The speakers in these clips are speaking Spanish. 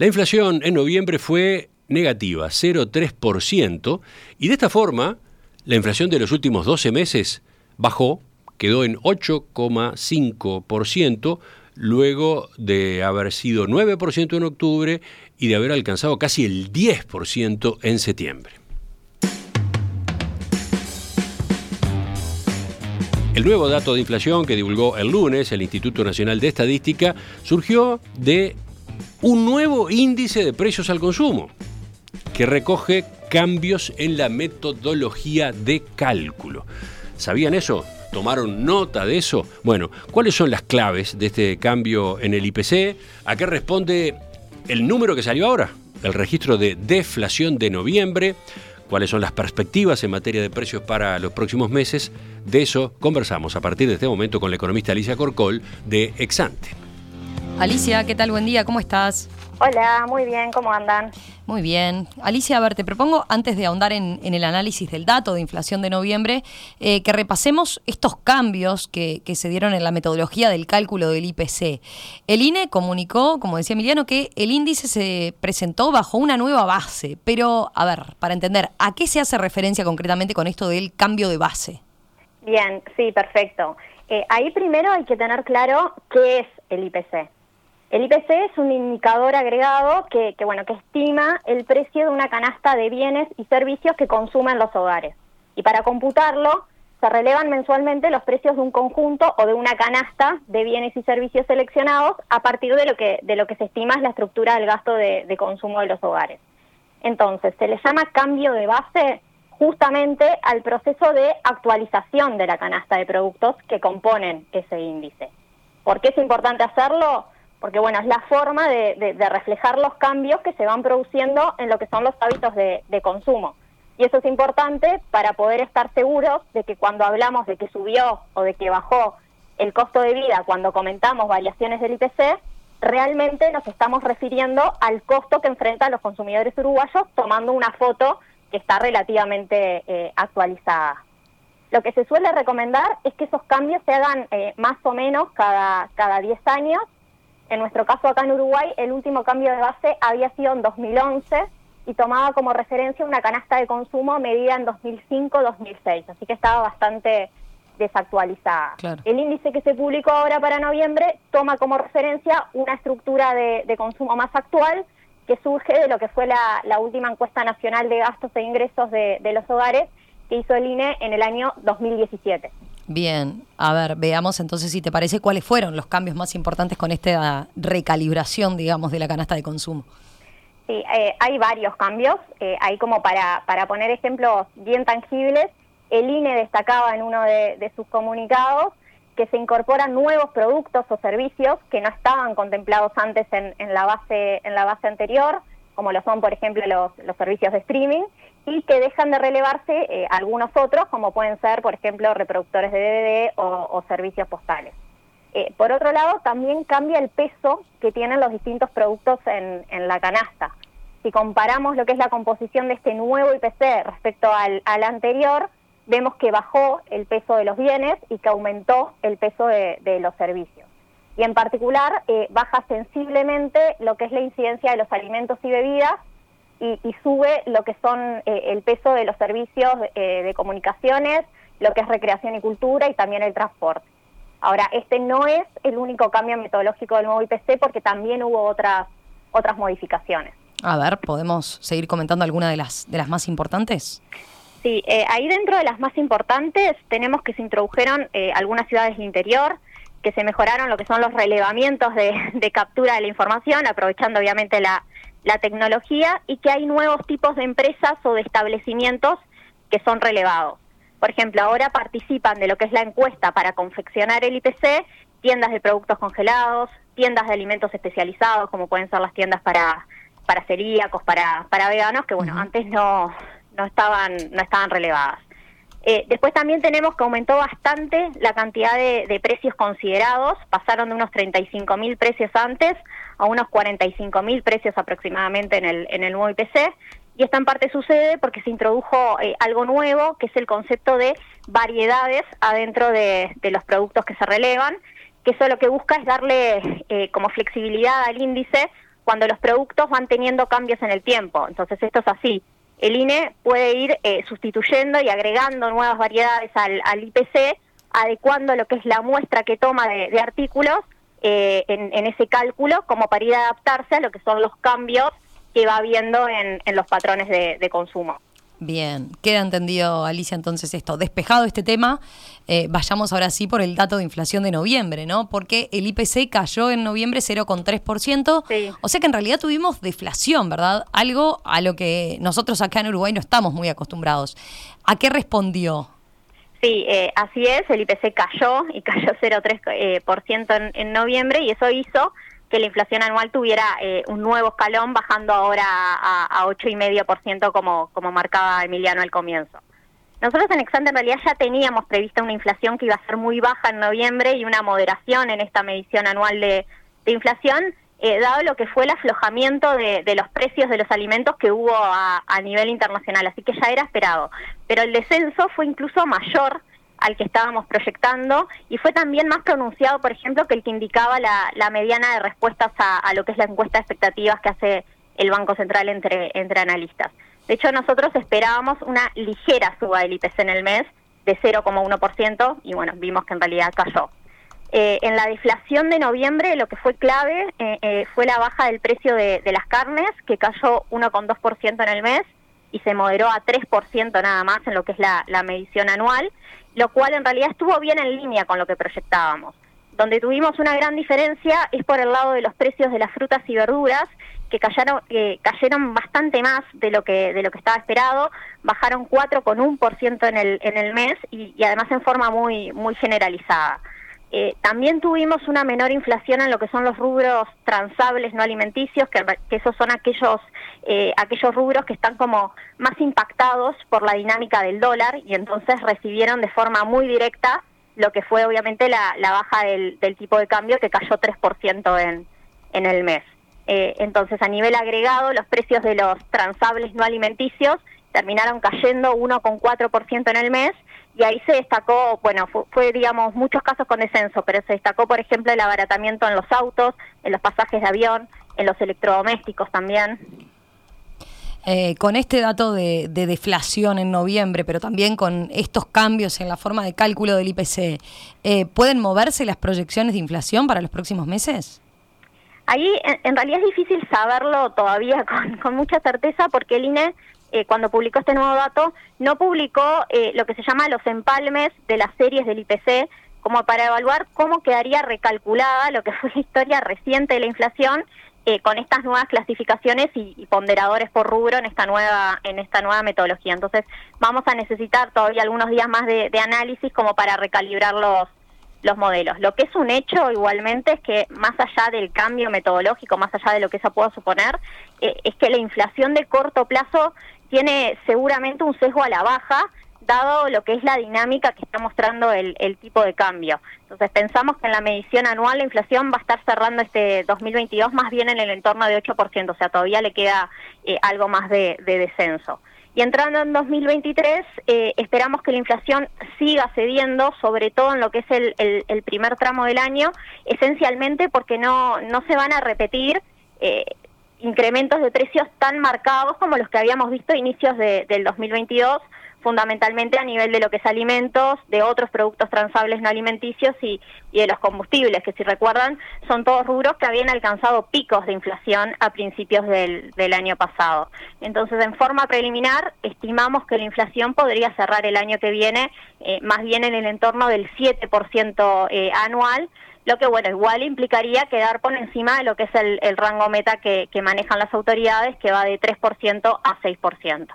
La inflación en noviembre fue negativa, 0,3%, y de esta forma, la inflación de los últimos 12 meses bajó, quedó en 8,5%, luego de haber sido 9% en octubre y de haber alcanzado casi el 10% en septiembre. El nuevo dato de inflación que divulgó el lunes el Instituto Nacional de Estadística surgió de un nuevo índice de precios al consumo que recoge cambios en la metodología de cálculo. ¿Sabían eso? ¿Tomaron nota de eso? Bueno, ¿cuáles son las claves de este cambio en el IPC? ¿A qué responde el número que salió ahora? El registro de deflación de noviembre cuáles son las perspectivas en materia de precios para los próximos meses. De eso conversamos a partir de este momento con la economista Alicia Corcol de Exante. Alicia, ¿qué tal? Buen día, ¿cómo estás? Hola, muy bien, ¿cómo andan? Muy bien. Alicia, a ver, te propongo, antes de ahondar en, el análisis del dato de inflación de noviembre, eh, que repasemos estos cambios que, se dieron en la metodología del cálculo del IPC. El INE comunicó, como decía Emiliano, que el índice se presentó bajo una nueva base. Pero, a ver, para entender, ¿a qué se hace referencia concretamente con esto del cambio de base? Bien, sí, perfecto. Eh, ahí primero hay que tener claro qué es el IPC. El IPC es un indicador agregado que, bueno, que estima el precio de una canasta de bienes y servicios que consumen los hogares. Y para computarlo, se relevan mensualmente los precios de un conjunto o de una canasta de bienes y servicios seleccionados a partir de lo que, de lo que se estima es la estructura del gasto de, de consumo de los hogares. Entonces, se le llama cambio de base justamente al proceso de actualización de la canasta de productos que componen ese índice. ¿Por qué es importante hacerlo? Porque bueno, es la forma de, reflejar los cambios que se van produciendo en lo que son los hábitos de, consumo. Y eso es importante para poder estar seguros de que cuando hablamos de que subió o de que bajó el costo de vida, cuando comentamos variaciones del IPC, realmente nos estamos refiriendo al costo que enfrentan los consumidores uruguayos tomando una foto que está relativamente eh, actualizada. Lo que se suele recomendar es que esos cambios se hagan eh, más o menos cada, cada 10 años en nuestro caso acá en Uruguay, el último cambio de base había sido en 2011 y tomaba como referencia una canasta de consumo medida en 2005-2006, así que estaba bastante desactualizada. El índice que se publicó ahora para noviembre toma como referencia una estructura de, consumo más actual que surge de lo que fue la, última encuesta nacional de gastos e ingresos de, de los hogares que hizo el INE en el año 2017. Bien, a ver, veamos entonces si te parece cuáles fueron los cambios más importantes con esta recalibración, digamos, de la canasta de consumo. Sí, eh, hay varios cambios. Eh, ahí como para, para poner ejemplos bien tangibles, el INE destacaba en uno de, sus comunicados que se incorporan nuevos productos o servicios que no estaban contemplados antes en, en, la, base, en la base anterior, como lo son, por ejemplo, los, servicios de streaming, y que dejan de relevarse eh, algunos otros, como pueden ser, por ejemplo, reproductores de DVD o, servicios postales. Eh, por otro lado, también cambia el peso que tienen los distintos productos en, la canasta. Si comparamos lo que es la composición de este nuevo IPC respecto al, anterior, vemos que bajó el peso de los bienes y que aumentó el peso de, los servicios. Y en particular, eh, baja sensiblemente lo que es la incidencia de los alimentos y bebidas, y, sube lo que son eh, el peso de los servicios eh, de comunicaciones, lo que es recreación y cultura y también el transporte. Ahora, este no es el único cambio metodológico del nuevo IPC porque también hubo otras, otras modificaciones. A ver, ¿podemos seguir comentando alguna de las, de las más importantes? Sí, ahí dentro de las más importantes tenemos que se introdujeron algunas ciudades del interior, que se mejoraron lo que son los relevamientos de, de captura de la información, aprovechando obviamente la, la tecnología y que hay nuevos tipos de empresas o de establecimientos que son relevados. Por ejemplo, ahora participan de lo que es la encuesta para confeccionar el IPC tiendas de productos congelados, tiendas de alimentos especializados, como pueden ser las tiendas para, para celíacos, para, para veganos, que bueno, antes no, no, estaban, no estaban relevadas. Eh, después también tenemos que aumentó bastante la cantidad de, precios considerados, pasaron de unos 35 mil precios antes a unos 45 mil precios aproximadamente en el, en el nuevo IPC, y esta en parte sucede porque se introdujo eh, algo nuevo, que es el concepto de variedades adentro de, los productos que se relevan, que eso lo que busca es darle eh, como flexibilidad al índice cuando los productos van teniendo cambios en el tiempo. Entonces esto es así. El INE puede ir eh, sustituyendo y agregando nuevas variedades al, IPC, adecuando lo que es la muestra que toma de, artículos eh, en, ese cálculo como para ir a adaptarse a lo que son los cambios que va habiendo en, los patrones de consumo. Bien, queda entendido, Alicia, entonces esto. Despejado este tema, eh, vayamos ahora sí por el dato de inflación de noviembre, ¿no? Porque el IPC cayó en noviembre 0,3%. Sí. O sea que en realidad tuvimos deflación, ¿verdad? Algo a lo que nosotros acá en Uruguay no estamos muy acostumbrados. ¿A qué respondió? Sí, eh, así es, el IPC cayó y cayó 0,3% eh, por ciento en noviembre y eso hizo que la inflación anual tuviera eh, un nuevo escalón, bajando ahora a, a 8,5% como, como marcaba Emiliano al comienzo. Nosotros en Exante en realidad ya teníamos prevista una inflación que iba a ser muy baja en noviembre y una moderación en esta medición anual de, inflación, eh, dado lo que fue el aflojamiento de, los precios de los alimentos que hubo a, a nivel internacional, así que ya era esperado. Pero el descenso fue incluso mayor al que estábamos proyectando y fue también más pronunciado, por ejemplo, que el que indicaba la, mediana de respuestas a, lo que es la encuesta de expectativas que hace el Banco Central entre, entre analistas. De hecho, nosotros esperábamos una ligera suba del IPC en el mes de 0,1% y bueno, vimos que en realidad cayó. Eh, en la deflación de noviembre lo que fue clave eh, eh, fue la baja del precio de, las carnes, que cayó 1,2% en el mes y se moderó a 3% nada más en lo que es la, medición anual lo cual en realidad estuvo bien en línea con lo que proyectábamos. Donde tuvimos una gran diferencia es por el lado de los precios de las frutas y verduras, que cayeron, cayeron bastante más de lo que de lo que estaba esperado, bajaron 4,1% en el en el mes y, y además en forma muy muy generalizada. Eh, también tuvimos una menor inflación en lo que son los rubros transables no alimenticios, que, esos son aquellos, eh, aquellos rubros que están como más impactados por la dinámica del dólar y entonces recibieron de forma muy directa lo que fue obviamente la, baja del, tipo de cambio que cayó 3% en, en el mes. Eh, entonces a nivel agregado los precios de los transables no alimenticios terminaron cayendo 1,4% en el mes y ahí se destacó, bueno, fue, digamos muchos casos con descenso, pero se destacó por ejemplo el abaratamiento en los autos, en los pasajes de avión, en los electrodomésticos también. Eh, con este dato de, deflación en noviembre, pero también con estos cambios en la forma de cálculo del IPC, eh, ¿pueden moverse las proyecciones de inflación para los próximos meses? Ahí en, realidad es difícil saberlo todavía con, con mucha certeza porque el INE eh, cuando publicó este nuevo dato, no publicó eh, lo que se llama los empalmes de las series del IPC, como para evaluar cómo quedaría recalculada lo que fue la historia reciente de la inflación eh, con estas nuevas clasificaciones y, ponderadores por rubro en esta nueva en esta nueva metodología. Entonces vamos a necesitar todavía algunos días más de, análisis como para recalibrar los los modelos. Lo que es un hecho igualmente es que más allá del cambio metodológico, más allá de lo que eso pueda suponer, es que la inflación de corto plazo tiene seguramente un sesgo a la baja, dado lo que es la dinámica que está mostrando el, tipo de cambio. Entonces pensamos que en la medición anual la inflación va a estar cerrando este 2022 más bien en el entorno de 8%, o sea, todavía le queda eh, algo más de, descenso. Y entrando en 2023, eh, esperamos que la inflación siga cediendo, sobre todo en lo que es el, primer tramo del año, esencialmente porque no, no se van a repetir eh, incrementos de precios tan marcados como los que habíamos visto a inicios de, del 2022, fundamentalmente a nivel de lo que es alimentos, de otros productos transables no alimenticios y, de los combustibles, que si recuerdan son todos rubros que habían alcanzado picos de inflación a principios del, del año pasado. Entonces, en forma preliminar, estimamos que la inflación podría cerrar el año que viene eh, más bien en el entorno del 7% eh, anual, lo que bueno, igual implicaría quedar por encima de lo que es el, rango meta que, manejan las autoridades, que va de 3% a 6%.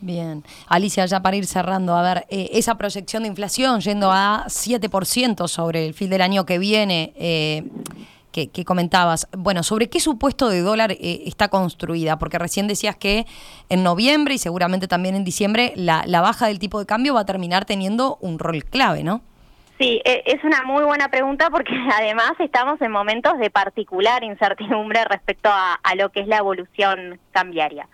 Bien. Alicia, ya para ir cerrando, a ver, eh, esa proyección de inflación yendo a 7% sobre el fin del año que viene, eh, que, comentabas, bueno, ¿sobre qué supuesto de dólar eh, está construida? Porque recién decías que en noviembre y seguramente también en diciembre la, la baja del tipo de cambio va a terminar teniendo un rol clave, ¿no? Sí, e, es una muy buena pregunta porque además estamos en momentos de particular incertidumbre respecto a, lo que es la evolución cambiaria.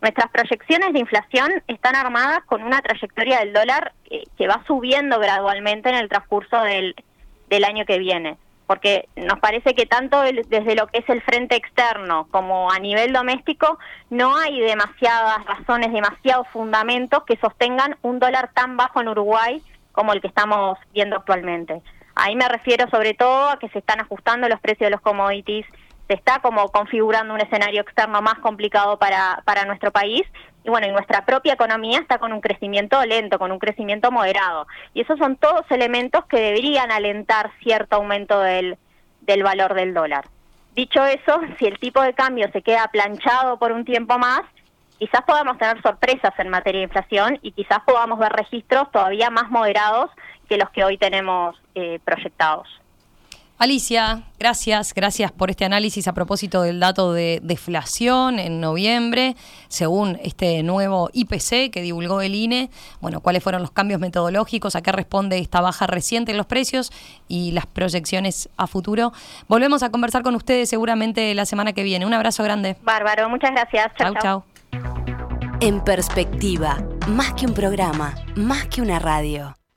Nuestras proyecciones de inflación están armadas con una trayectoria del dólar eh, que va subiendo gradualmente en el transcurso del, del año que viene. porque nos parece que tanto desde lo que es el frente externo como a nivel doméstico no hay demasiadas razones, demasiados fundamentos que sostengan un dólar tan bajo en Uruguay como el que estamos viendo actualmente. Ahí me refiero sobre todo a que se están ajustando los precios de los commodities, se está como configurando un escenario externo más complicado para, para nuestro país y bueno, y nuestra propia economía está con un crecimiento lento, con un crecimiento moderado. Y esos son todos elementos que deberían alentar cierto aumento del, del valor del dólar. Dicho eso, si el tipo de cambio se queda planchado por un tiempo más, quizás podamos tener sorpresas en materia de inflación y quizás podamos ver registros todavía más moderados que los que hoy tenemos eh, proyectados. Alicia, gracias, gracias por este análisis a propósito del dato de deflación en noviembre, según este nuevo IPC que divulgó el INE. Bueno, cuáles fueron los cambios metodológicos, a qué responde esta baja reciente en los precios y las proyecciones a futuro. Volvemos a conversar con ustedes seguramente la semana que viene. Un abrazo grande. Bárbaro, muchas gracias. Chau, chau. En perspectiva, más que un programa, más que una radio.